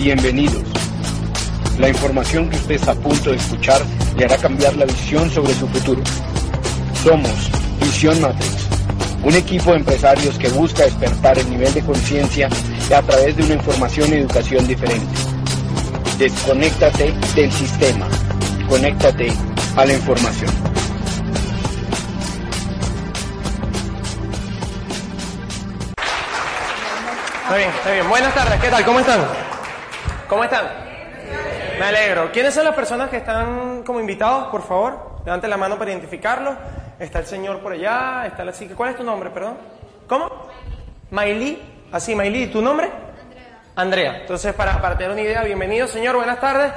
Bienvenidos. La información que usted está a punto de escuchar le hará cambiar la visión sobre su futuro. Somos Visión Matrix, un equipo de empresarios que busca despertar el nivel de conciencia a través de una información y educación diferente. Desconéctate del sistema. Conéctate a la información. Está bien, está bien. Buenas tardes, ¿qué tal? ¿Cómo están? ¿Cómo están? Me alegro. ¿Quiénes son las personas que están como invitados, por favor? Levanten la mano para identificarlos. Está el señor por allá, está la chica. ¿Cuál es tu nombre, perdón? ¿Cómo? Mailí. Así, Mailí. ¿Tu nombre? Andrea. Entonces, para, para tener una idea, bienvenido, señor. Buenas tardes.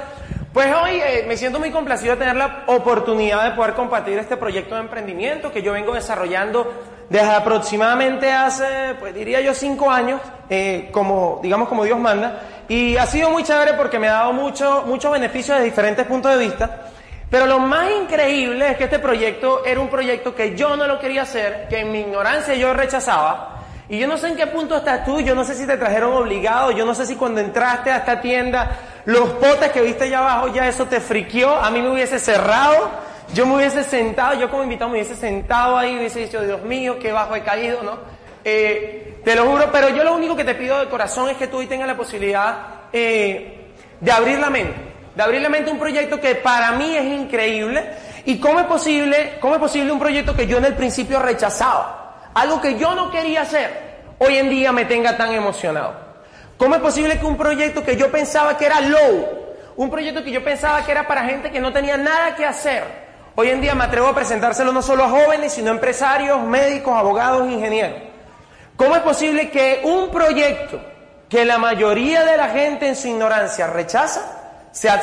Pues hoy eh, me siento muy complacido de tener la oportunidad de poder compartir este proyecto de emprendimiento que yo vengo desarrollando desde aproximadamente hace, pues diría yo, cinco años, eh, como, digamos, como Dios manda. Y ha sido muy chévere porque me ha dado mucho, muchos beneficios de diferentes puntos de vista. Pero lo más increíble es que este proyecto era un proyecto que yo no lo quería hacer, que en mi ignorancia yo rechazaba. Y yo no sé en qué punto estás tú, yo no sé si te trajeron obligado, yo no sé si cuando entraste a esta tienda, los potes que viste allá abajo, ya eso te friqueó, a mí me hubiese cerrado. Yo me hubiese sentado, yo como invitado me hubiese sentado ahí hubiese dicho, Dios mío, qué bajo he caído, ¿no? Eh, te lo juro, pero yo lo único que te pido de corazón es que tú hoy tengas la posibilidad eh, de abrir la mente, de abrir la mente a un proyecto que para mí es increíble. ¿Y cómo es posible, cómo es posible un proyecto que yo en el principio rechazaba? Algo que yo no quería hacer, hoy en día me tenga tan emocionado. ¿Cómo es posible que un proyecto que yo pensaba que era low, un proyecto que yo pensaba que era para gente que no tenía nada que hacer, Hoy en día me atrevo a presentárselo no solo a jóvenes, sino a empresarios, médicos, abogados, ingenieros. ¿Cómo es posible que un proyecto que la mayoría de la gente en su ignorancia rechaza sea,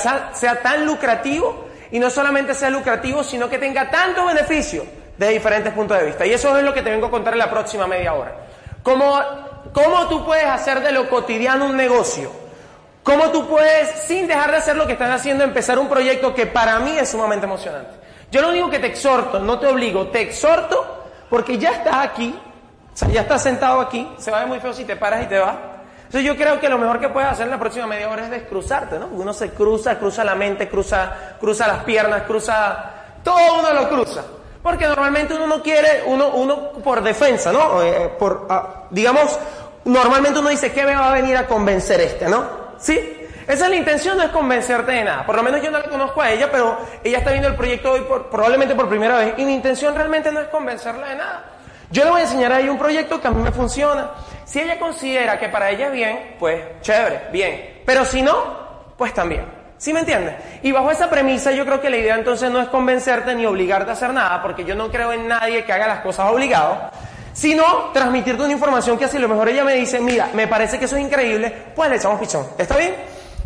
tan lucrativo y no solamente sea lucrativo, sino que tenga tantos beneficios de diferentes puntos de vista? Y eso es lo que te vengo a contar en la próxima media hora. ¿Cómo, cómo tú puedes hacer de lo cotidiano un negocio? ¿Cómo tú puedes, sin dejar de hacer lo que están haciendo, empezar un proyecto que para mí es sumamente emocionante? Yo lo único que te exhorto, no te obligo, te exhorto porque ya estás aquí, ya estás sentado aquí, se va muy feo si te paras y te vas. Entonces yo creo que lo mejor que puedes hacer en la próxima media hora es descruzarte, ¿no? Uno se cruza, cruza la mente, cruza, cruza las piernas, cruza, todo uno lo cruza. Porque normalmente uno no quiere, uno, uno por defensa, ¿no? Eh, por, ah, digamos, normalmente uno dice, ¿qué me va a venir a convencer este, ¿no? ¿Sí? Esa es la intención, no es convencerte de nada. Por lo menos yo no la conozco a ella, pero ella está viendo el proyecto hoy probablemente por primera vez. Y mi intención realmente no es convencerla de nada. Yo le voy a enseñar a ella un proyecto que a mí me funciona. Si ella considera que para ella es bien, pues chévere, bien. Pero si no, pues también. ¿Sí me entiendes? Y bajo esa premisa yo creo que la idea entonces no es convencerte ni obligarte a hacer nada, porque yo no creo en nadie que haga las cosas obligado, sino transmitirte una información que así a lo mejor ella me dice, mira, me parece que eso es increíble, pues le echamos pichón. ¿Está bien?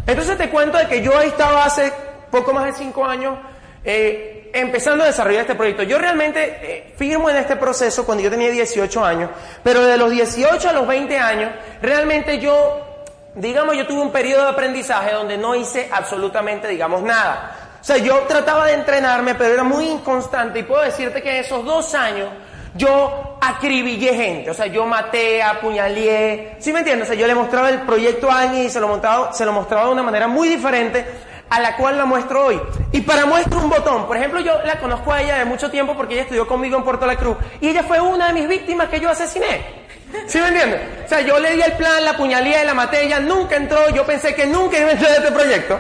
Entonces te cuento de que yo estaba hace poco más de cinco años eh, empezando a desarrollar este proyecto. Yo realmente eh, firmo en este proceso cuando yo tenía 18 años, pero de los 18 a los 20 años, realmente yo, digamos, yo tuve un periodo de aprendizaje donde no hice absolutamente, digamos, nada. O sea, yo trataba de entrenarme, pero era muy inconstante y puedo decirte que en esos dos años yo acribillé gente, o sea, yo maté, apuñalé, ¿sí me entiendes? O sea, yo le mostraba el proyecto a alguien y se lo, mostraba, de una manera muy diferente a la cual la muestro hoy. Y para muestro un botón, por ejemplo, yo la conozco a ella de mucho tiempo porque ella estudió conmigo en Puerto La Cruz y ella fue una de mis víctimas que yo asesiné. ¿Sí me entiendes? O sea, yo le di el plan, la apuñalé y la maté, ella nunca entró, yo pensé que nunca iba a entrar en este proyecto.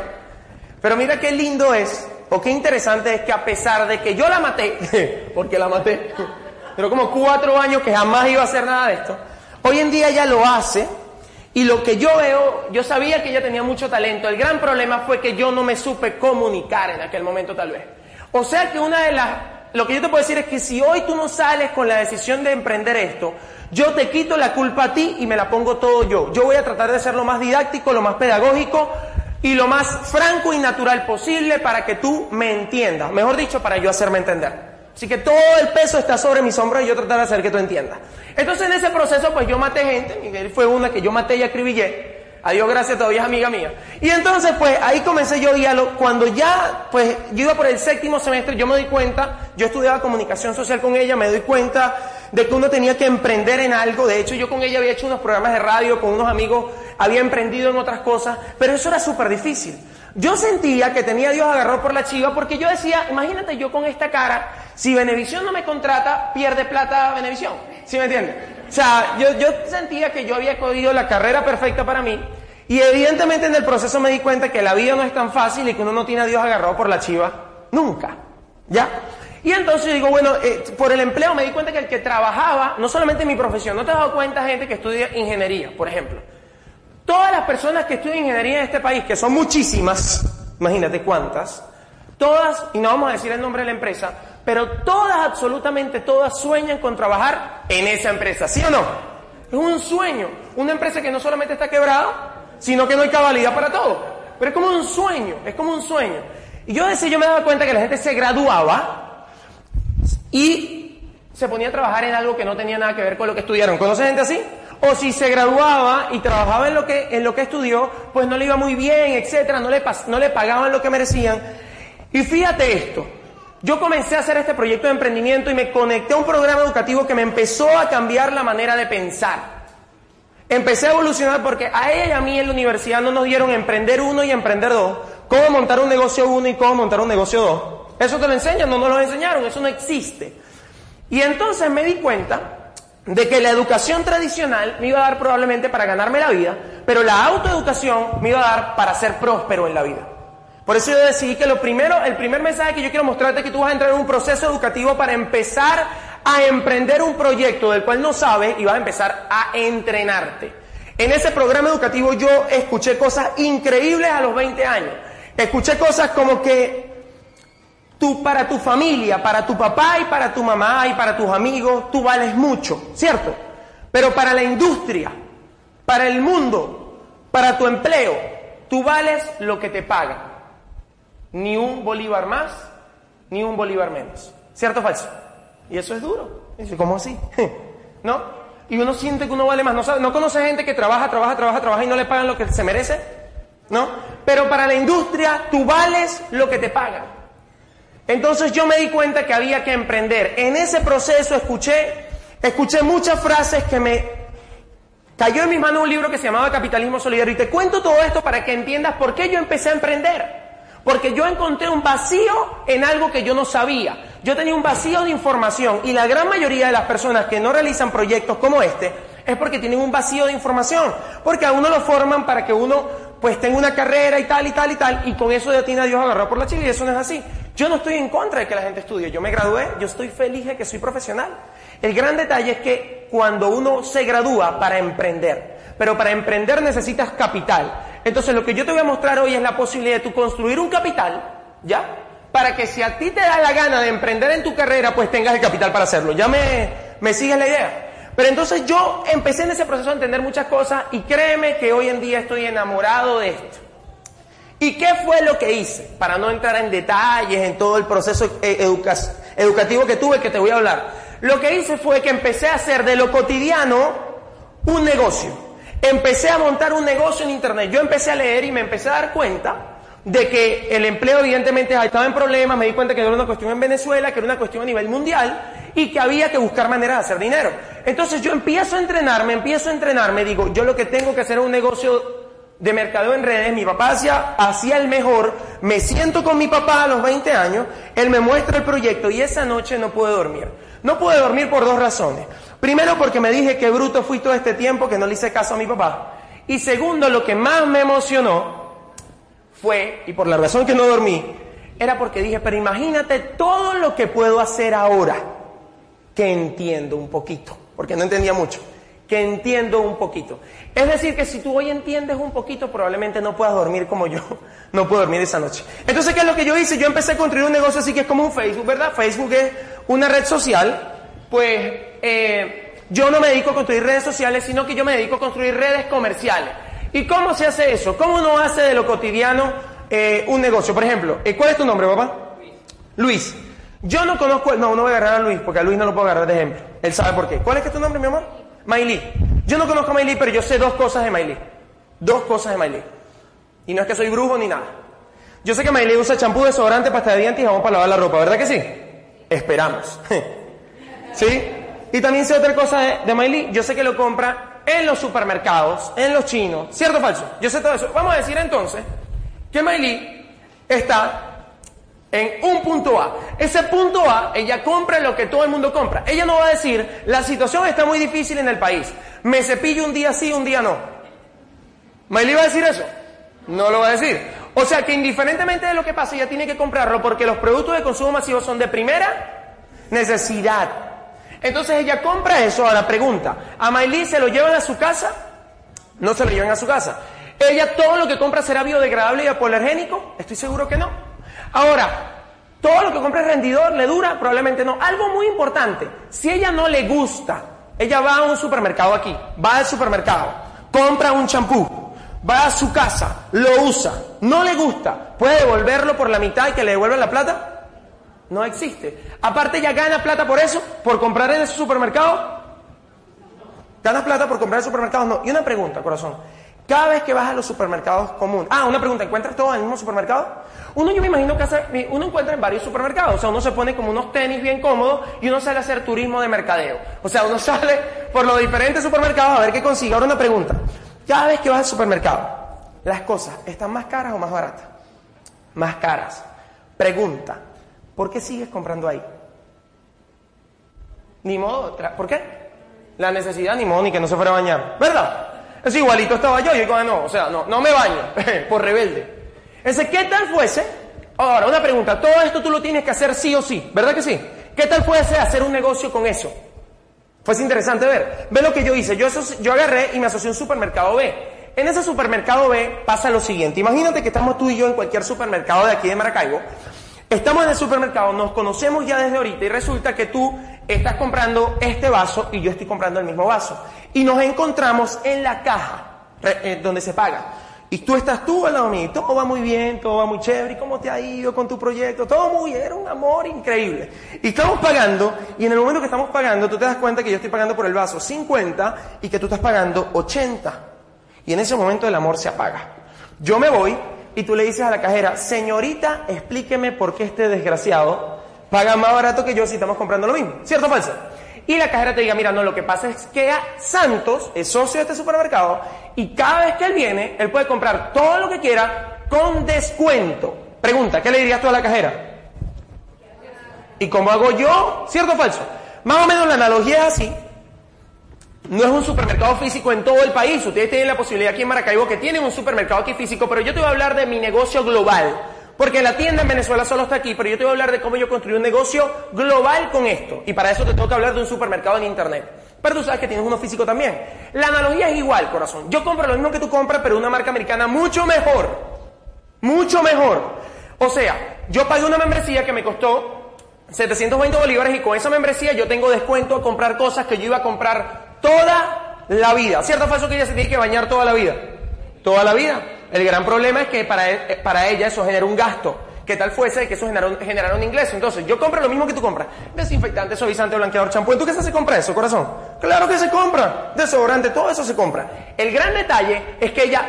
Pero mira qué lindo es, o qué interesante es que a pesar de que yo la maté, porque la maté, pero como cuatro años que jamás iba a hacer nada de esto. Hoy en día ella lo hace y lo que yo veo, yo sabía que ella tenía mucho talento. El gran problema fue que yo no me supe comunicar en aquel momento tal vez. O sea que una de las, lo que yo te puedo decir es que si hoy tú no sales con la decisión de emprender esto, yo te quito la culpa a ti y me la pongo todo yo. Yo voy a tratar de ser lo más didáctico, lo más pedagógico y lo más franco y natural posible para que tú me entiendas. Mejor dicho, para yo hacerme entender. Así que todo el peso está sobre mis hombros y yo tratar de hacer que tú entiendas. Entonces en ese proceso pues yo maté gente, Miguel fue una que yo maté y acribillé. A Dios gracias, todavía es amiga mía. Y entonces pues ahí comencé yo diálogo. Cuando ya pues yo iba por el séptimo semestre, yo me doy cuenta, yo estudiaba comunicación social con ella, me doy cuenta de que uno tenía que emprender en algo. De hecho yo con ella había hecho unos programas de radio con unos amigos había emprendido en otras cosas, pero eso era súper difícil. Yo sentía que tenía a Dios agarrado por la chiva porque yo decía, imagínate yo con esta cara, si Benevisión no me contrata, pierde plata Benevisión. ¿Sí me entiendes? O sea, yo, yo sentía que yo había cogido la carrera perfecta para mí y evidentemente en el proceso me di cuenta que la vida no es tan fácil y que uno no tiene a Dios agarrado por la chiva nunca. ¿Ya? Y entonces digo, bueno, eh, por el empleo me di cuenta que el que trabajaba, no solamente en mi profesión, no te has dado cuenta gente que estudia ingeniería, por ejemplo. Todas las personas que estudian ingeniería en este país, que son muchísimas, imagínate cuántas, todas, y no vamos a decir el nombre de la empresa, pero todas, absolutamente todas, sueñan con trabajar en esa empresa, ¿sí o no? Es un sueño, una empresa que no solamente está quebrada, sino que no hay cabalidad para todo. Pero es como un sueño, es como un sueño. Y yo decía, yo me daba cuenta que la gente se graduaba y se ponía a trabajar en algo que no tenía nada que ver con lo que estudiaron. ¿Conoce gente así? O si se graduaba y trabajaba en lo que, en lo que estudió, pues no le iba muy bien, etcétera, no le, no le pagaban lo que merecían. Y fíjate esto, yo comencé a hacer este proyecto de emprendimiento y me conecté a un programa educativo que me empezó a cambiar la manera de pensar. Empecé a evolucionar porque a ella y a mí en la universidad no nos dieron emprender uno y emprender dos, cómo montar un negocio uno y cómo montar un negocio dos. Eso te lo enseñan, no nos lo enseñaron, eso no existe. Y entonces me di cuenta de que la educación tradicional me iba a dar probablemente para ganarme la vida, pero la autoeducación me iba a dar para ser próspero en la vida. Por eso yo decidí que lo primero, el primer mensaje que yo quiero mostrarte es que tú vas a entrar en un proceso educativo para empezar a emprender un proyecto del cual no sabes y vas a empezar a entrenarte. En ese programa educativo yo escuché cosas increíbles a los 20 años. Escuché cosas como que tú para tu familia, para tu papá y para tu mamá y para tus amigos, tú vales mucho, ¿cierto? Pero para la industria, para el mundo, para tu empleo, tú vales lo que te pagan. Ni un bolívar más, ni un bolívar menos. ¿Cierto o falso? Y eso es duro. ¿cómo así? ¿No? Y uno siente que uno vale más. ¿No, ¿No conoce gente que trabaja, trabaja, trabaja, trabaja y no le pagan lo que se merece? ¿No? Pero para la industria tú vales lo que te pagan. Entonces yo me di cuenta que había que emprender. En ese proceso escuché, escuché muchas frases que me cayó en mis manos un libro que se llamaba Capitalismo Solidario. Y te cuento todo esto para que entiendas por qué yo empecé a emprender. Porque yo encontré un vacío en algo que yo no sabía. Yo tenía un vacío de información y la gran mayoría de las personas que no realizan proyectos como este es porque tienen un vacío de información. Porque a uno lo forman para que uno pues tenga una carrera y tal y tal y tal y con eso ya tiene a Dios agarrado por la chile y eso no es así. Yo no estoy en contra de que la gente estudie. Yo me gradué, yo estoy feliz de que soy profesional. El gran detalle es que cuando uno se gradúa para emprender, pero para emprender necesitas capital. Entonces lo que yo te voy a mostrar hoy es la posibilidad de tú construir un capital, ¿ya? Para que si a ti te da la gana de emprender en tu carrera, pues tengas el capital para hacerlo. ¿Ya me, me sigues la idea? Pero entonces yo empecé en ese proceso a entender muchas cosas y créeme que hoy en día estoy enamorado de esto. ¿Y qué fue lo que hice? Para no entrar en detalles en todo el proceso eh, educativo que tuve que te voy a hablar. Lo que hice fue que empecé a hacer de lo cotidiano un negocio empecé a montar un negocio en Internet. Yo empecé a leer y me empecé a dar cuenta de que el empleo evidentemente estaba en problemas, me di cuenta que no era una cuestión en Venezuela, que era una cuestión a nivel mundial y que había que buscar maneras de hacer dinero. Entonces yo empiezo a entrenarme, empiezo a entrenarme, digo, yo lo que tengo que hacer es un negocio de mercadeo en redes, mi papá hacía, hacía el mejor, me siento con mi papá a los 20 años, él me muestra el proyecto y esa noche no pude dormir. No pude dormir por dos razones. Primero porque me dije que bruto fui todo este tiempo que no le hice caso a mi papá. Y segundo, lo que más me emocionó fue, y por la razón que no dormí, era porque dije, pero imagínate todo lo que puedo hacer ahora, que entiendo un poquito, porque no entendía mucho, que entiendo un poquito. Es decir, que si tú hoy entiendes un poquito, probablemente no puedas dormir como yo, no puedo dormir esa noche. Entonces, ¿qué es lo que yo hice? Yo empecé a construir un negocio así que es como un Facebook, ¿verdad? Facebook es una red social pues eh, yo no me dedico a construir redes sociales, sino que yo me dedico a construir redes comerciales. ¿Y cómo se hace eso? ¿Cómo uno hace de lo cotidiano eh, un negocio? Por ejemplo, eh, ¿cuál es tu nombre, papá? Luis. Yo no conozco, no, no voy a agarrar a Luis, porque a Luis no lo puedo agarrar de ejemplo. Él sabe por qué. ¿Cuál es que tu nombre, mi amor? Mailí. Yo no conozco a Mailí, pero yo sé dos cosas de Mailí. Dos cosas de Mailí. Y no es que soy brujo ni nada. Yo sé que Mailí usa champú, desodorante, pasta de dientes y jabón para lavar la ropa, ¿verdad que sí? Esperamos. ¿Sí? Y también sé otra cosa de, de Yo sé que lo compra en los supermercados, en los chinos. ¿Cierto o falso? Yo sé todo eso. Vamos a decir entonces que Miley está en un punto A. Ese punto A, ella compra lo que todo el mundo compra. Ella no va a decir, la situación está muy difícil en el país. Me cepillo un día sí, un día no. ¿Miley va a decir eso? No lo va a decir. O sea que indiferentemente de lo que pase, ella tiene que comprarlo porque los productos de consumo masivo son de primera necesidad. Entonces ella compra eso. a la pregunta, ¿a Miley se lo llevan a su casa? No se lo llevan a su casa. ¿Ella todo lo que compra será biodegradable y apoalergénico? Estoy seguro que no. Ahora, todo lo que compre rendidor le dura, probablemente no. Algo muy importante, si ella no le gusta, ella va a un supermercado aquí, va al supermercado, compra un champú, va a su casa, lo usa, no le gusta, puede devolverlo por la mitad y que le devuelvan la plata. No existe. Aparte, ella gana plata por eso, por comprar en ese supermercado. ¿Ganas plata por comprar en supermercados? No. Y una pregunta, corazón. Cada vez que vas a los supermercados comunes. Ah, una pregunta, ¿encuentras todo en el mismo supermercado? Uno yo me imagino que hace, uno encuentra en varios supermercados. O sea, uno se pone como unos tenis bien cómodos y uno sale a hacer turismo de mercadeo. O sea, uno sale por los diferentes supermercados a ver qué consigue. Ahora una pregunta. Cada vez que vas al supermercado, ¿las cosas están más caras o más baratas? Más caras. Pregunta, ¿por qué sigues comprando ahí? Ni modo, ¿por qué? La necesidad, ni modo, ni que no se fuera a bañar. ¿Verdad? Es igualito estaba yo, y digo, ah, no, o sea, no, no me baño, por rebelde. Ese, ¿qué tal fuese? Ahora, una pregunta, todo esto tú lo tienes que hacer sí o sí, ¿verdad que sí? ¿Qué tal fuese hacer un negocio con eso? Fue interesante ver. Ve lo que yo hice. Yo, yo agarré y me asocié a un supermercado B. En ese supermercado B pasa lo siguiente. Imagínate que estamos tú y yo en cualquier supermercado de aquí de Maracaibo. Estamos en el supermercado, nos conocemos ya desde ahorita y resulta que tú estás comprando este vaso y yo estoy comprando el mismo vaso. Y nos encontramos en la caja eh, donde se paga. Y tú estás tú al lado mío, todo va muy bien, todo va muy chévere, ¿cómo te ha ido con tu proyecto? Todo muy era un amor increíble. Y estamos pagando, y en el momento que estamos pagando, tú te das cuenta que yo estoy pagando por el vaso 50 y que tú estás pagando 80. Y en ese momento el amor se apaga. Yo me voy y tú le dices a la cajera, señorita, explíqueme por qué este desgraciado paga más barato que yo si estamos comprando lo mismo. ¿Cierto o falso? Y la cajera te diga, mira, no, lo que pasa es que Santos es socio de este supermercado y cada vez que él viene, él puede comprar todo lo que quiera con descuento. Pregunta, ¿qué le dirías tú a la cajera? ¿Y cómo hago yo? ¿Cierto o falso? Más o menos la analogía es así. No es un supermercado físico en todo el país. Ustedes tienen la posibilidad aquí en Maracaibo que tienen un supermercado aquí físico, pero yo te voy a hablar de mi negocio global. Porque la tienda en Venezuela solo está aquí, pero yo te voy a hablar de cómo yo construí un negocio global con esto. Y para eso te tengo que hablar de un supermercado en Internet. Pero tú sabes que tienes uno físico también. La analogía es igual, corazón. Yo compro lo mismo que tú compras, pero una marca americana mucho mejor. Mucho mejor. O sea, yo pagué una membresía que me costó 720 bolívares y con esa membresía yo tengo descuento a comprar cosas que yo iba a comprar toda la vida. ¿Cierto o que ella se tiene que bañar toda la vida? Toda la vida. El gran problema es que para, e, para ella eso genera un gasto. ¿Qué tal fuese que eso generara un, ingreso? Entonces, yo compro lo mismo que tú compras. Desinfectante, suavizante, blanqueador, champú. ¿En tu casa se compra eso, corazón? Claro que se compra. Desodorante, todo eso se compra. El gran detalle es que ella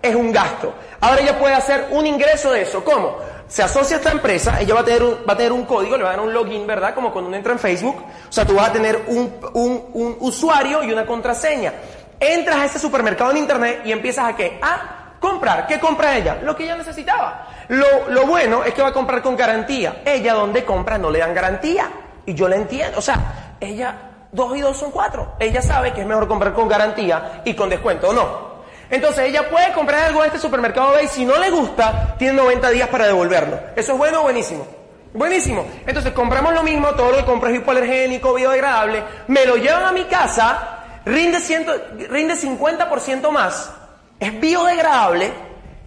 es un gasto. Ahora ella puede hacer un ingreso de eso. ¿Cómo? Se asocia a esta empresa, ella va a tener un, va a tener un código, le va a dar un login, ¿verdad? Como cuando uno entra en Facebook. O sea, tú vas a tener un, un, usuario y una contraseña. Entras a ese supermercado en internet y empiezas a qué? A comprar. ¿Qué compra ella? Lo que ella necesitaba. Lo, lo bueno es que va a comprar con garantía. Ella donde compra no le dan garantía. Y yo la entiendo. O sea, ella, dos y dos son cuatro. Ella sabe que es mejor comprar con garantía y con descuento, ¿o no? Entonces ella puede comprar algo en este supermercado y si no le gusta, tiene 90 días para devolverlo. ¿Eso es bueno o buenísimo? Buenísimo. Entonces compramos lo mismo, todo lo que compro es hipoalergénico, biodegradable, me lo llevan a mi casa, rinde, ciento, rinde 50% más, es biodegradable,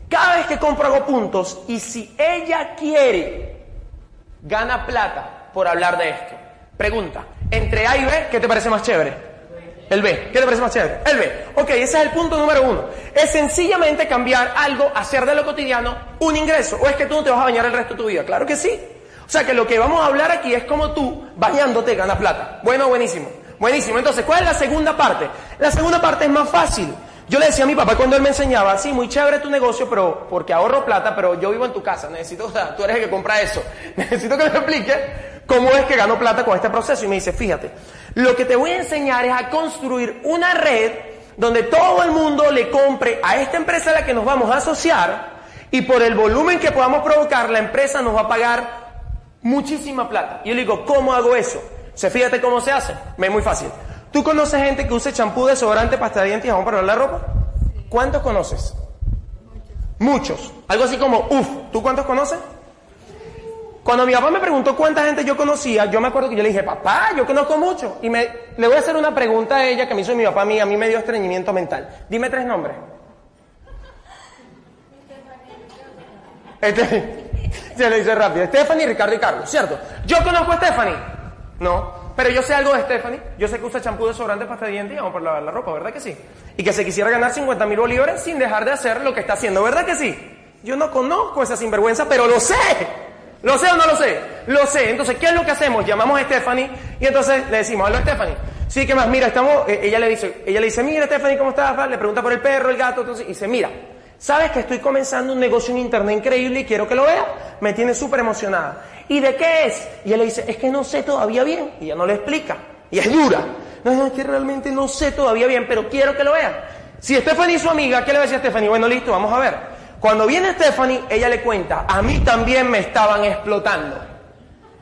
cada vez que compro hago puntos y si ella quiere, gana plata por hablar de esto. Pregunta, entre A y B, ¿qué te parece más chévere? El B. ¿Qué te parece más chévere? El B. Ok, ese es el punto número uno. Es sencillamente cambiar algo, hacer de lo cotidiano un ingreso. ¿O es que tú no te vas a bañar el resto de tu vida? Claro que sí. O sea que lo que vamos a hablar aquí es como tú, bañándote, ganas plata. Bueno, buenísimo. Buenísimo. Entonces, ¿cuál es la segunda parte? La segunda parte es más fácil. Yo le decía a mi papá cuando él me enseñaba, sí, muy chévere tu negocio, pero porque ahorro plata, pero yo vivo en tu casa, necesito, o sea, tú eres el que compra eso. Necesito que me explique cómo es que gano plata con este proceso. Y me dice, fíjate, lo que te voy a enseñar es a construir una red donde todo el mundo le compre a esta empresa a la que nos vamos a asociar y por el volumen que podamos provocar, la empresa nos va a pagar muchísima plata. Y yo le digo, ¿cómo hago eso? Se fíjate cómo se hace. Es muy fácil. ¿Tú conoces gente que use champú, desodorante, pasta de dientes y jabón para lavar la ropa? ¿Cuántos conoces? Muchos. Algo así como, uff, ¿tú cuántos conoces? Cuando mi papá me preguntó cuánta gente yo conocía, yo me acuerdo que yo le dije, papá, yo conozco mucho. Y me, le voy a hacer una pregunta a ella que me hizo mi papá a mí, a mí me dio estreñimiento mental. Dime tres nombres. Este, se le dice rápido. Stephanie, Ricardo y Carlos, ¿cierto? ¿Yo conozco a Stephanie? No. Pero yo sé algo de Stephanie. Yo sé que usa champú de sobrante, pasta de dientes y vamos por lavar la ropa, ¿verdad que sí? Y que se quisiera ganar 50 mil bolívares sin dejar de hacer lo que está haciendo, ¿verdad que sí? Yo no conozco esa sinvergüenza, pero lo sé. ¿Lo sé o no lo sé? Lo sé. Entonces, ¿qué es lo que hacemos? Llamamos a Stephanie y entonces le decimos, hola Stephanie. Sí, ¿qué más? Mira, estamos, eh, ella le dice, ella le dice, mira Stephanie, ¿cómo estás? Le pregunta por el perro, el gato, entonces, y dice, mira, ¿sabes que estoy comenzando un negocio en internet increíble y quiero que lo vea? Me tiene súper emocionada. ¿Y de qué es? Y ella le dice, es que no sé todavía bien. Y ella no le explica. Y es dura. No, es que realmente no sé todavía bien, pero quiero que lo vean. Si Stephanie es su amiga, ¿qué le va a decir Stephanie? Bueno, listo, vamos a ver. Cuando viene Stephanie, ella le cuenta, a mí también me estaban explotando.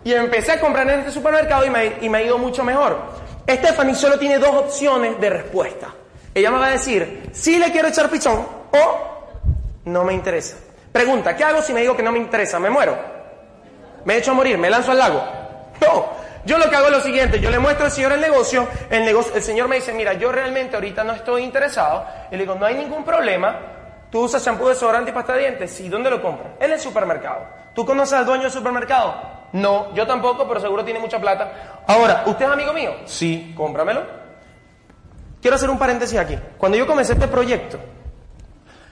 Y empecé a comprar en este supermercado y me, y me ha ido mucho mejor. Stephanie solo tiene dos opciones de respuesta. Ella me va a decir, si le quiero echar pichón o no me interesa. Pregunta, ¿qué hago si me digo que no me interesa? ¿Me muero? ¿Me echo a morir? ¿Me lanzo al lago? No. Yo lo que hago es lo siguiente, yo le muestro al señor el negocio, el negocio, el señor me dice, mira, yo realmente ahorita no estoy interesado, y le digo, no hay ningún problema, tú usas shampoo, desodorante y pasta de dientes, ¿y dónde lo compras? En el supermercado. ¿Tú conoces al dueño del supermercado? No, yo tampoco, pero seguro tiene mucha plata. Ahora, ¿usted es amigo mío? Sí, cómpramelo. Quiero hacer un paréntesis aquí. Cuando yo comencé este proyecto,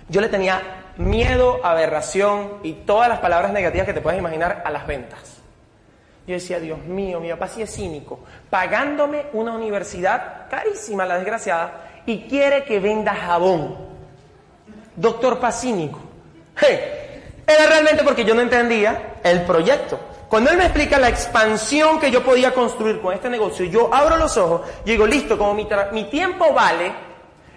yo le tenía miedo, aberración y todas las palabras negativas que te puedes imaginar a las ventas. Yo decía, Dios mío, mi papá sí es cínico, pagándome una universidad carísima, la desgraciada, y quiere que venda jabón. Doctor Pacínico. Hey, era realmente porque yo no entendía el proyecto. Cuando él me explica la expansión que yo podía construir con este negocio, yo abro los ojos y digo, listo, como mi, mi tiempo vale,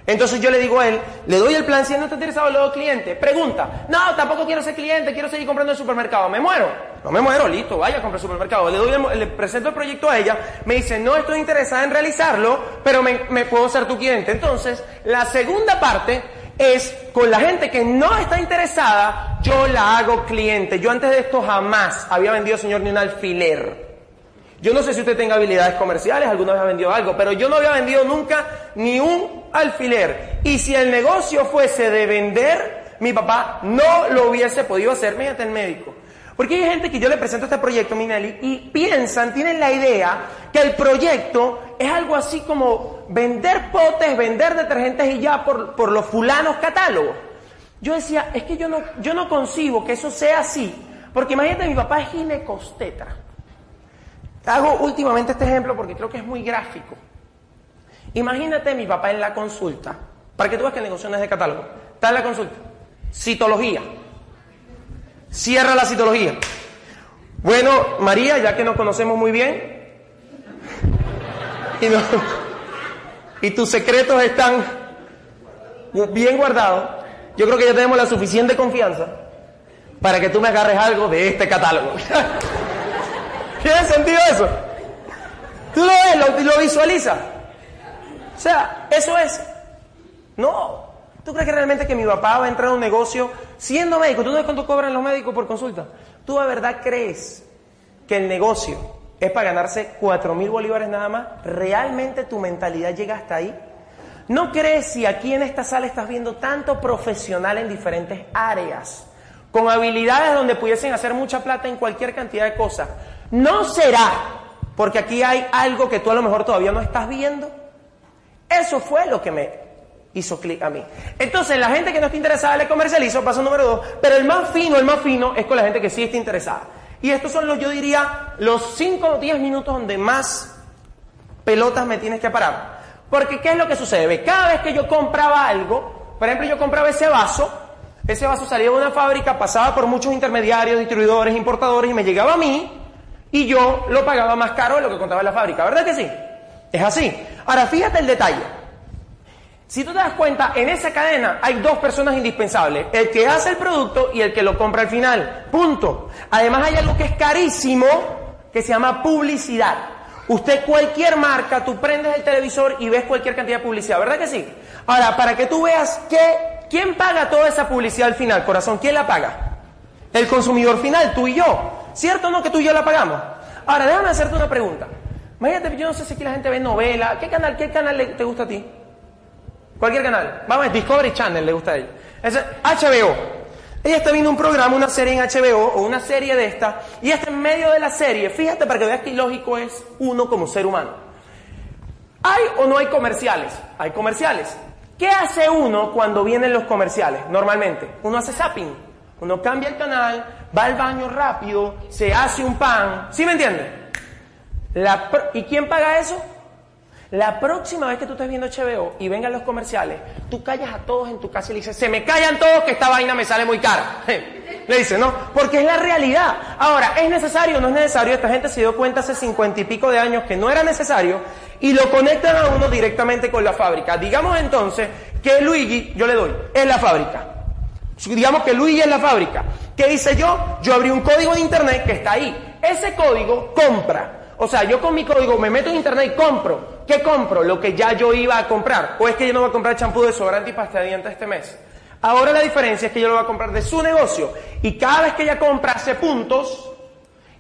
entonces yo le digo a él, le doy el plan, si él no está interesado, le doy cliente. Pregunta, no, tampoco quiero ser cliente, quiero seguir comprando en el supermercado, ¿me muero? No me muero, listo, vaya a comprar el supermercado. Le, doy le presento el proyecto a ella, me dice, no estoy interesada en realizarlo, pero me, me puedo ser tu cliente. Entonces, la segunda parte es con la gente que no está interesada, yo la hago cliente. Yo antes de esto jamás había vendido, señor, ni un alfiler. Yo no sé si usted tenga habilidades comerciales, alguna vez ha vendido algo, pero yo no había vendido nunca ni un alfiler. Y si el negocio fuese de vender, mi papá no lo hubiese podido hacer mediante el médico. Porque hay gente que yo le presento este proyecto, Minelli, y piensan, tienen la idea que el proyecto es algo así como vender potes, vender detergentes y ya por, los fulanos catálogos. Yo decía, es que yo no, yo no concibo que eso sea así, porque imagínate, mi papá es ginecostetra. Hago últimamente este ejemplo porque creo que es muy gráfico. Imagínate mi papá en la consulta, para que tú veas que el negocio no es de catálogo. Está en la consulta. Citología. Cierra la citología. Bueno, María, ya que nos conocemos muy bien, y, tus secretos están bien guardados, yo creo que ya tenemos la suficiente confianza para que tú me agarres algo de este catálogo. ¿Tiene sentido eso? Tú lo ves, lo, lo visualizas. O sea, eso es. No. ¿Tú crees que realmente que mi papá va a entrar a un negocio siendo médico? ¿Tú no sabes cuánto cobran los médicos por consulta? ¿Tú de verdad crees que el negocio es para ganarse cuatro mil bolívares nada más? ¿Realmente tu mentalidad llega hasta ahí? ¿No crees si aquí en esta sala estás viendo tanto profesional en diferentes áreas, con habilidades donde pudiesen hacer mucha plata en cualquier cantidad de cosas? ¿No será porque aquí hay algo que tú a lo mejor todavía no estás viendo? Eso fue lo que me hizo clic a mí. Entonces, la gente que no está interesada le comercializo, paso número dos, pero el más fino, el más fino es con la gente que sí está interesada. Y estos son los, yo diría, los 5 o 10 minutos donde más pelotas me tienes que parar. Porque, ¿qué es lo que sucede? Cada vez que yo compraba algo, por ejemplo, yo compraba ese vaso, ese vaso salía de una fábrica, pasaba por muchos intermediarios, distribuidores, importadores y me llegaba a mí y yo lo pagaba más caro de lo que contaba la fábrica, ¿verdad que sí? Es así. Ahora, fíjate el detalle. Si tú te das cuenta, en esa cadena hay dos personas indispensables, el que hace el producto y el que lo compra al final. Punto. Además hay algo que es carísimo, que se llama publicidad. Usted cualquier marca, tú prendes el televisor y ves cualquier cantidad de publicidad, ¿verdad que sí? Ahora, para que tú veas que, ¿quién paga toda esa publicidad al final, corazón? ¿Quién la paga? El consumidor final, tú y yo. ¿Cierto o no que tú y yo la pagamos? Ahora, déjame hacerte una pregunta. Imagínate, yo no sé si aquí la gente ve novela. ¿Qué canal, qué canal te gusta a ti? Cualquier canal. Vamos, Discovery Channel le gusta a ella. Es HBO. Ella está viendo un programa, una serie en HBO o una serie de esta, y está en medio de la serie, fíjate para que veas que ilógico es uno como ser humano. ¿Hay o no hay comerciales? Hay comerciales. ¿Qué hace uno cuando vienen los comerciales? Normalmente, uno hace zapping. Uno cambia el canal, va al baño rápido, se hace un pan. ¿Sí me entiende? ¿Y quién paga eso? La próxima vez que tú estés viendo HBO y vengan los comerciales, tú callas a todos en tu casa y le dices, se me callan todos que esta vaina me sale muy cara. le dice, no, porque es la realidad. Ahora, ¿es necesario o no es necesario? Esta gente se dio cuenta hace cincuenta y pico de años que no era necesario y lo conectan a uno directamente con la fábrica. Digamos entonces que Luigi, yo le doy, es la fábrica. Digamos que Luigi es la fábrica. ¿Qué hice yo? Yo abrí un código de internet que está ahí. Ese código compra o sea, yo con mi código me meto en internet y compro. ¿Qué compro? Lo que ya yo iba a comprar. O es que yo no voy a comprar champú de sobrante y pasta de dientes este mes. Ahora la diferencia es que yo lo voy a comprar de su negocio. Y cada vez que ella compra hace puntos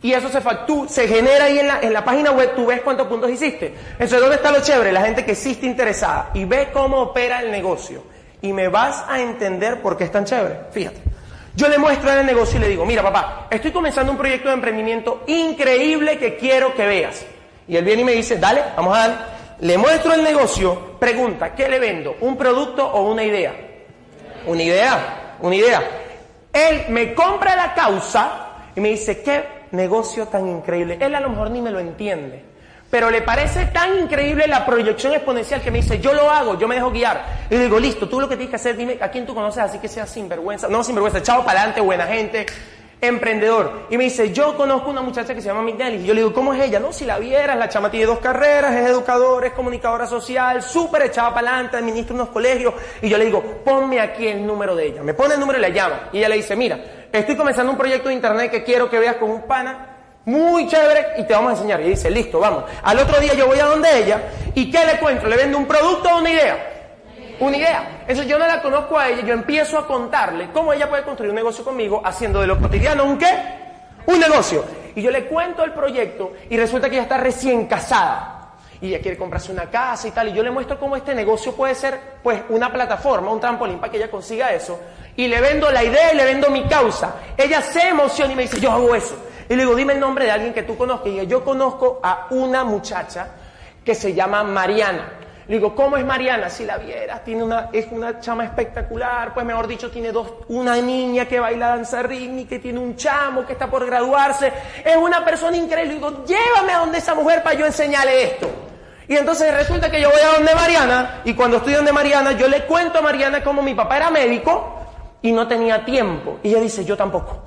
y eso se se genera ahí en la, en la página web, tú ves cuántos puntos hiciste. Entonces, ¿dónde está lo chévere? La gente que está interesada y ve cómo opera el negocio. Y me vas a entender por qué es tan chévere. Fíjate. Yo le muestro el negocio y le digo, mira papá, estoy comenzando un proyecto de emprendimiento increíble que quiero que veas. Y él viene y me dice, dale, vamos a darle. Le muestro el negocio, pregunta, ¿qué le vendo? ¿Un producto o una idea? Una idea, una idea. Él me compra la causa y me dice, qué negocio tan increíble. Él a lo mejor ni me lo entiende pero le parece tan increíble la proyección exponencial que me dice, yo lo hago, yo me dejo guiar. Y digo, listo, tú lo que tienes que hacer, dime a quién tú conoces así que sea sinvergüenza, no sinvergüenza, echado para adelante, buena gente, emprendedor. Y me dice, yo conozco una muchacha que se llama Mignelis. Y yo le digo, ¿cómo es ella? No, si la vieras, la chama tiene dos carreras, es educadora, es comunicadora social, súper echada para adelante, administra unos colegios. Y yo le digo, ponme aquí el número de ella. Me pone el número y la llama. Y ella le dice, mira, estoy comenzando un proyecto de internet que quiero que veas con un pana muy chévere y te vamos a enseñar. Y dice, listo, vamos. Al otro día yo voy a donde ella y ¿qué le cuento? ¿Le vendo un producto o una idea? Una idea. Eso yo no la conozco a ella, yo empiezo a contarle cómo ella puede construir un negocio conmigo haciendo de lo cotidiano un qué? Un negocio. Y yo le cuento el proyecto y resulta que ella está recién casada. Y ella quiere comprarse una casa y tal. Y yo le muestro cómo este negocio puede ser, pues, una plataforma, un trampolín para que ella consiga eso. Y le vendo la idea y le vendo mi causa. Ella se emociona y me dice, yo hago eso. Y le digo, dime el nombre de alguien que tú conozcas. Y yo conozco a una muchacha que se llama Mariana. Le digo, ¿cómo es Mariana? Si la vieras, tiene una, es una chama espectacular, pues mejor dicho, tiene dos, una niña que baila danza rítmica, que tiene un chamo que está por graduarse, es una persona increíble. Le digo, llévame a donde esa mujer para yo enseñarle esto. Y entonces resulta que yo voy a donde Mariana, y cuando estoy donde Mariana, yo le cuento a Mariana cómo mi papá era médico y no tenía tiempo. Y ella dice, yo tampoco.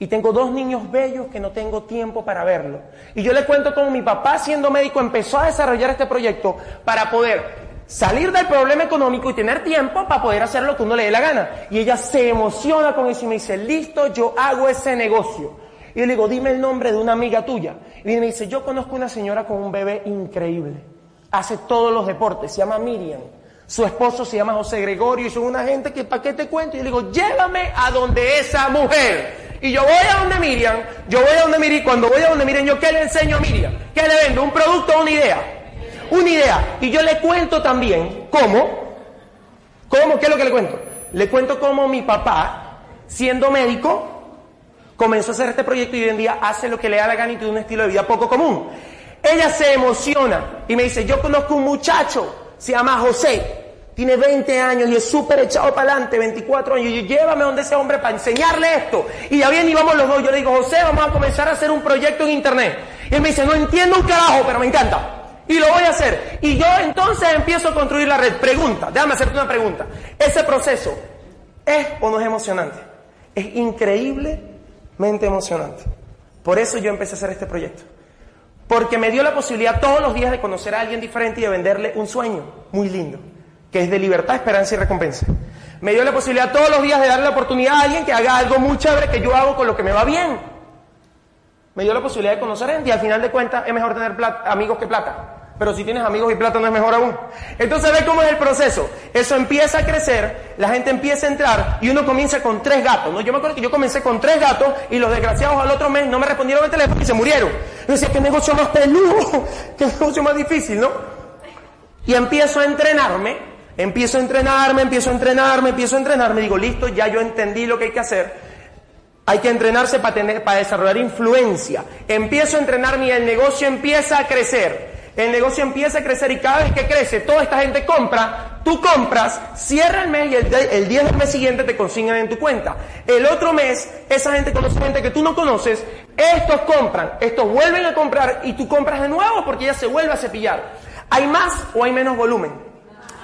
Y tengo dos niños bellos que no tengo tiempo para verlo. Y yo le cuento cómo mi papá, siendo médico, empezó a desarrollar este proyecto para poder salir del problema económico y tener tiempo para poder hacer lo que uno le dé la gana. Y ella se emociona con eso y me dice, listo, yo hago ese negocio. Y le digo, dime el nombre de una amiga tuya. Y me dice, yo conozco una señora con un bebé increíble. Hace todos los deportes, se llama Miriam. Su esposo se llama José Gregorio y son una gente que, ¿para qué te cuento? Y yo le digo, llévame a donde esa mujer. Y yo voy a donde Miriam, yo voy a donde Miriam, cuando voy a donde Miriam, ¿yo qué le enseño a Miriam? ¿Qué le vendo? ¿Un producto o una idea? Una idea. Y yo le cuento también cómo, cómo, ¿qué es lo que le cuento? Le cuento cómo mi papá, siendo médico, comenzó a hacer este proyecto y hoy en día hace lo que le da la gana y tiene un estilo de vida poco común. Ella se emociona y me dice, yo conozco un muchacho, se llama José, tiene 20 años y es súper echado para adelante, 24 años, y llévame donde ese hombre para enseñarle esto. Y ya bien, y vamos los dos. Yo le digo, José, vamos a comenzar a hacer un proyecto en internet. Y él me dice, no entiendo un carajo, pero me encanta. Y lo voy a hacer. Y yo entonces empiezo a construir la red. Pregunta, déjame hacerte una pregunta. ¿Ese proceso es o no es emocionante? Es increíblemente emocionante. Por eso yo empecé a hacer este proyecto. Porque me dio la posibilidad todos los días de conocer a alguien diferente y de venderle un sueño muy lindo. Que es de libertad, esperanza y recompensa. Me dio la posibilidad todos los días de darle la oportunidad a alguien que haga algo muy chévere que yo hago con lo que me va bien. Me dio la posibilidad de conocer gente y al final de cuentas es mejor tener amigos que plata. Pero si tienes amigos y plata no es mejor aún. Entonces ve cómo es el proceso. Eso empieza a crecer, la gente empieza a entrar y uno comienza con tres gatos. ¿no? Yo me acuerdo que yo comencé con tres gatos y los desgraciados al otro mes no me respondieron el teléfono y se murieron. Yo decía, qué negocio más peludo, qué negocio más difícil, ¿no? Y empiezo a entrenarme, empiezo a entrenarme, empiezo a entrenarme, empiezo a entrenarme. Digo, listo, ya yo entendí lo que hay que hacer. Hay que entrenarse para, tener, para desarrollar influencia. Empiezo a entrenarme y el negocio empieza a crecer el negocio empieza a crecer y cada vez que crece, toda esta gente compra, tú compras, cierra el mes y el, día del mes siguiente te consignan en tu cuenta. El otro mes, esa gente conoce gente que tú no conoces, estos compran, estos vuelven a comprar y tú compras de nuevo porque ya se vuelve a cepillar. ¿Hay más o hay menos volumen?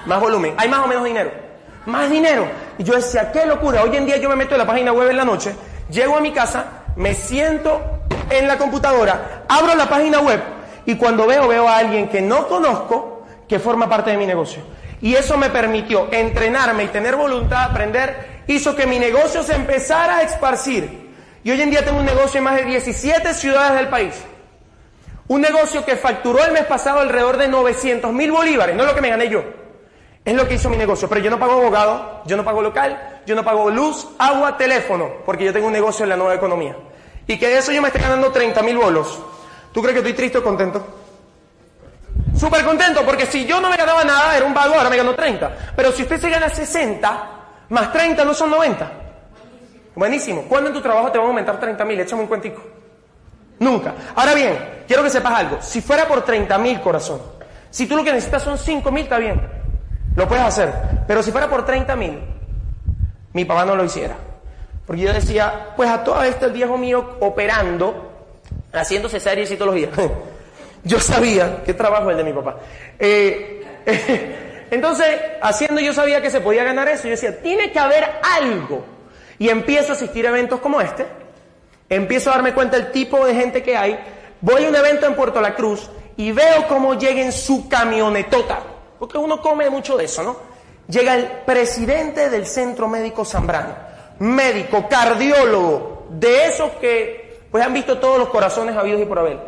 Más volumen. ¿Hay más o menos dinero? Más dinero. Y yo decía, qué locura. Hoy en día yo me meto en la página web en la noche, llego a mi casa, me siento en la computadora, abro la página web, y cuando veo, veo a alguien que no conozco que forma parte de mi negocio. Y eso me permitió entrenarme y tener voluntad de aprender, hizo que mi negocio se empezara a esparcir. Y hoy en día tengo un negocio en más de 17 ciudades del país. Un negocio que facturó el mes pasado alrededor de 900 mil bolívares, no lo que me gané yo. Es lo que hizo mi negocio. Pero yo no pago abogado, yo no pago local, yo no pago luz, agua, teléfono, porque yo tengo un negocio en la nueva economía. Y que de eso yo me esté ganando 30 mil bolos. ¿Tú crees que estoy triste o contento? Súper contento, porque si yo no me ganaba nada, era un vago, ahora me gano 30. Pero si usted se gana 60, más 30 no son 90. Buenísimo. ¿Cuándo en tu trabajo te van a aumentar 30 mil? Échame un cuentico. Nunca. Ahora bien, quiero que sepas algo. Si fuera por 30 mil, corazón, si tú lo que necesitas son 5 mil, está bien. Lo puedes hacer. Pero si fuera por 30 mil, mi papá no lo hiciera. Porque yo decía, pues a todo esto el viejo mío operando, haciendo cesáreas y todos los días. Yo sabía qué trabajo el de mi papá. Eh, entonces, haciendo yo sabía que se podía ganar eso. Yo decía, tiene que haber algo. Y empiezo a asistir a eventos como este. Empiezo a darme cuenta del tipo de gente que hay. Voy a un evento en Puerto La Cruz y veo cómo llega en su camionetota. Porque uno come mucho de eso, ¿no? Llega el presidente del Centro Médico Zambrano. Médico, cardiólogo, de esos que pues han visto todos los corazones habidos y por haber.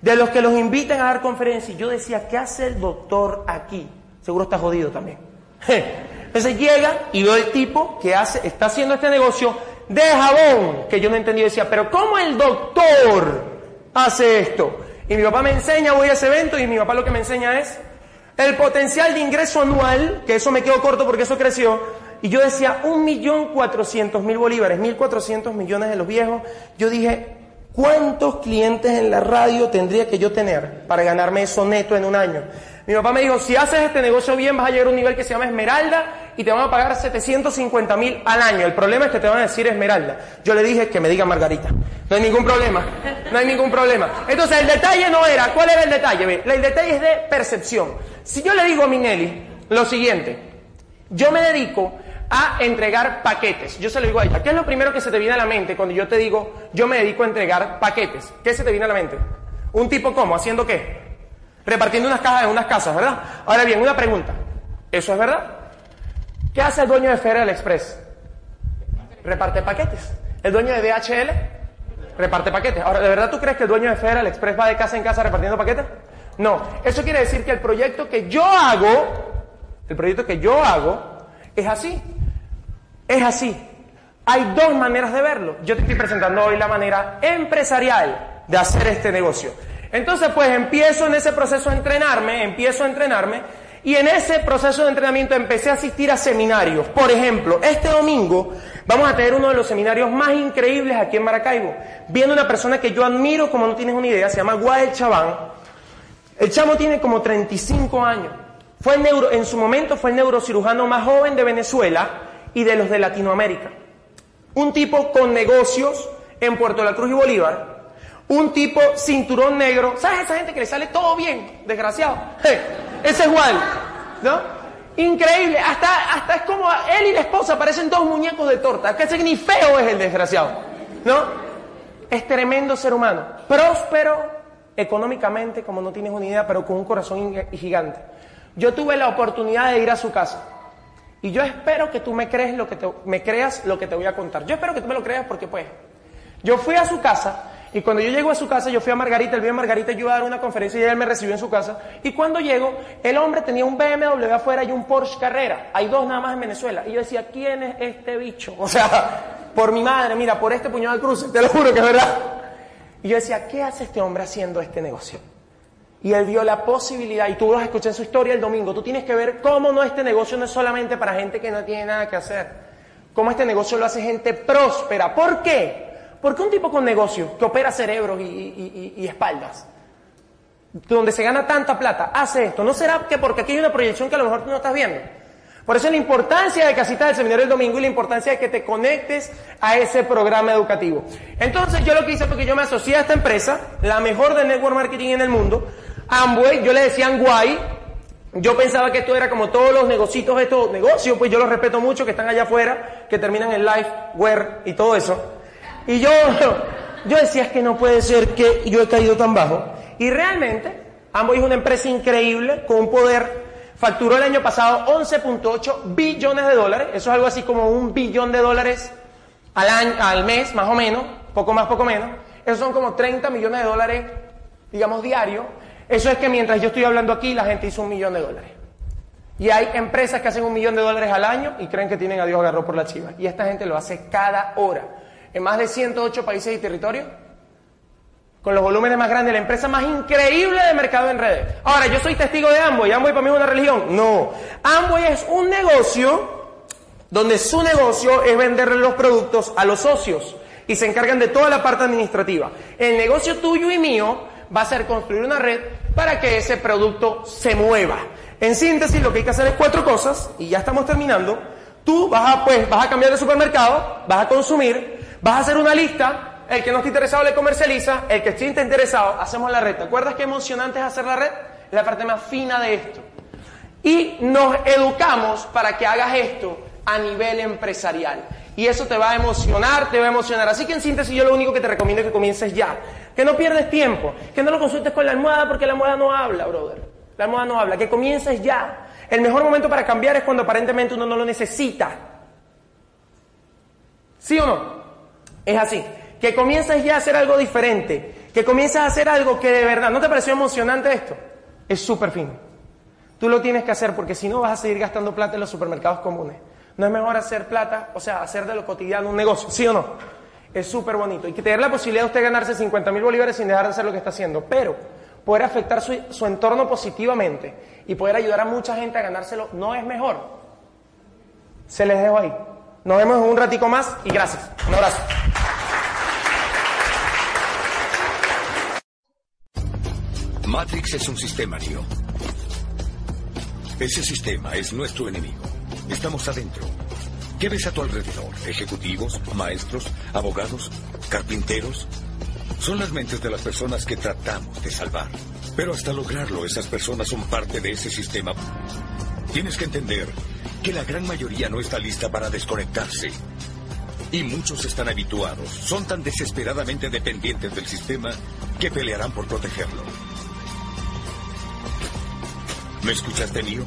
De los que los inviten a dar conferencias, yo decía, ¿qué hace el doctor aquí? Seguro está jodido también. Entonces llega y veo el tipo que hace, está haciendo este negocio de jabón, que yo no entendí, decía, pero ¿cómo el doctor hace esto? Y mi papá me enseña, voy a ese evento y mi papá lo que me enseña es el potencial de ingreso anual, que eso me quedó corto porque eso creció, y yo decía, un millón cuatrocientos mil bolívares, mil cuatrocientos millones de los viejos. Yo dije, ¿cuántos clientes en la radio tendría que yo tener para ganarme eso neto en un año? Mi papá me dijo, si haces este negocio bien vas a llegar a un nivel que se llama Esmeralda y te van a pagar 750 mil al año. El problema es que te van a decir Esmeralda. Yo le dije que me diga Margarita. No hay ningún problema. No hay ningún problema. Entonces el detalle no era, ¿cuál era el detalle? El detalle es de percepción. Si yo le digo a Minelli lo siguiente, yo me dedico a entregar paquetes. Yo se lo digo a ella. ¿Qué es lo primero que se te viene a la mente cuando yo te digo, yo me dedico a entregar paquetes? ¿Qué se te viene a la mente? ¿Un tipo cómo? ¿Haciendo qué? Repartiendo unas cajas en unas casas, ¿verdad? Ahora bien, una pregunta. ¿Eso es verdad? ¿Qué hace el dueño de Federal Express? Reparte paquetes. ¿El dueño de DHL? Reparte paquetes. Ahora, ¿de verdad tú crees que el dueño de Federal Express va de casa en casa repartiendo paquetes? No. Eso quiere decir que el proyecto que yo hago, el proyecto que yo hago, es así. Es así. Hay dos maneras de verlo. Yo te estoy presentando hoy la manera empresarial de hacer este negocio. Entonces, pues empiezo en ese proceso a entrenarme, empiezo a entrenarme y en ese proceso de entrenamiento empecé a asistir a seminarios. Por ejemplo, este domingo vamos a tener uno de los seminarios más increíbles aquí en Maracaibo. Viendo una persona que yo admiro, como no tienes una idea, se llama Guael Chabán. El chamo tiene como 35 años. Fue en su momento fue el neurocirujano más joven de Venezuela y de los de Latinoamérica. Un tipo con negocios en Puerto La Cruz y Bolívar. Un tipo cinturón negro. ¿Sabes esa gente que le sale todo bien? Desgraciado. ese es igual. ¿No? Increíble. Hasta, hasta es como él y la esposa parecen dos muñecos de torta. Que ni feo es el desgraciado. ¿No? Es tremendo ser humano. Próspero económicamente, como no tienes una idea, pero con un corazón gigante. Yo tuve la oportunidad de ir a su casa. Y yo espero que tú me, crees lo que te, me creas lo que te voy a contar. Yo espero que tú me lo creas porque pues, yo fui a su casa y cuando yo llego a su casa, yo fui a Margarita, el día de Margarita, yo iba a dar una conferencia y él me recibió en su casa. Y cuando llego, el hombre tenía un BMW afuera y un Porsche Carrera. Hay dos nada más en Venezuela. Y yo decía, ¿quién es este bicho? O sea, por mi madre, mira, por este puñado de cruces, te lo juro que es verdad. Y yo decía, ¿qué hace este hombre haciendo este negocio? Y él vio la posibilidad, y tú vas a su historia el domingo, tú tienes que ver cómo no este negocio no es solamente para gente que no tiene nada que hacer, cómo este negocio lo hace gente próspera. ¿Por qué? Porque un tipo con negocio que opera cerebros y, espaldas, donde se gana tanta plata, hace esto. ¿No será que porque aquí hay una proyección que a lo mejor tú no estás viendo? Por eso la importancia de Casita del Seminario el domingo y la importancia de que te conectes a ese programa educativo. Entonces yo lo que hice fue que yo me asocié a esta empresa, la mejor de network marketing en el mundo, Amway, yo le decía Guay, yo pensaba que esto era como todos los negocios, estos negocios, pues yo los respeto mucho, que están allá afuera, que terminan en life, wear y todo eso. Y yo, yo decía, es que no puede ser que yo he caído tan bajo. Y realmente, Amway es una empresa increíble, con un poder, facturó el año pasado 11.8 billones de dólares, eso es algo así como un billón de dólares al, año, al mes, más o menos, poco más, poco menos. Esos son como 30 millones de dólares, digamos, diarios. Eso es que mientras yo estoy hablando aquí, la gente hizo un millón de dólares. Y hay empresas que hacen un millón de dólares al año y creen que tienen a Dios agarró por la chiva. Y esta gente lo hace cada hora en más de 108 países y territorios, con los volúmenes más grandes, la empresa más increíble de mercado en redes. Ahora, yo soy testigo de Amway, Amway para mí es una religión. No, Amway es un negocio donde su negocio es venderle los productos a los socios y se encargan de toda la parte administrativa. El negocio tuyo y mío va a ser construir una red para que ese producto se mueva. En síntesis, lo que hay que hacer es cuatro cosas, y ya estamos terminando. Tú vas a, pues, vas a cambiar de supermercado, vas a consumir, Vas a hacer una lista, el que no esté interesado le comercializa, el que esté interesado hacemos la red. ¿Te acuerdas qué emocionante es hacer la red? Es la parte más fina de esto. Y nos educamos para que hagas esto a nivel empresarial. Y eso te va a emocionar, te va a emocionar. Así que en síntesis yo lo único que te recomiendo es que comiences ya. Que no pierdes tiempo, que no lo consultes con la almohada porque la almohada no habla, brother. La almohada no habla, que comiences ya. El mejor momento para cambiar es cuando aparentemente uno no lo necesita. ¿Sí o no? Es así. Que comiences ya a hacer algo diferente. Que comiences a hacer algo que de verdad. ¿No te pareció emocionante esto? Es súper fino. Tú lo tienes que hacer porque si no vas a seguir gastando plata en los supermercados comunes. No es mejor hacer plata, o sea, hacer de lo cotidiano un negocio, ¿sí o no? Es súper bonito. Y que tener la posibilidad de usted ganarse 50 mil bolívares sin dejar de hacer lo que está haciendo. Pero poder afectar su, su entorno positivamente y poder ayudar a mucha gente a ganárselo no es mejor. Se les dejo ahí. Nos vemos en un ratico más y gracias. Un abrazo. Matrix es un sistema, Neo. Ese sistema es nuestro enemigo. Estamos adentro. ¿Qué ves a tu alrededor? ¿Ejecutivos, maestros, abogados, carpinteros? Son las mentes de las personas que tratamos de salvar. Pero hasta lograrlo, esas personas son parte de ese sistema. Tienes que entender que la gran mayoría no está lista para desconectarse. Y muchos están habituados, son tan desesperadamente dependientes del sistema que pelearán por protegerlo. ¿Me escuchaste, mío?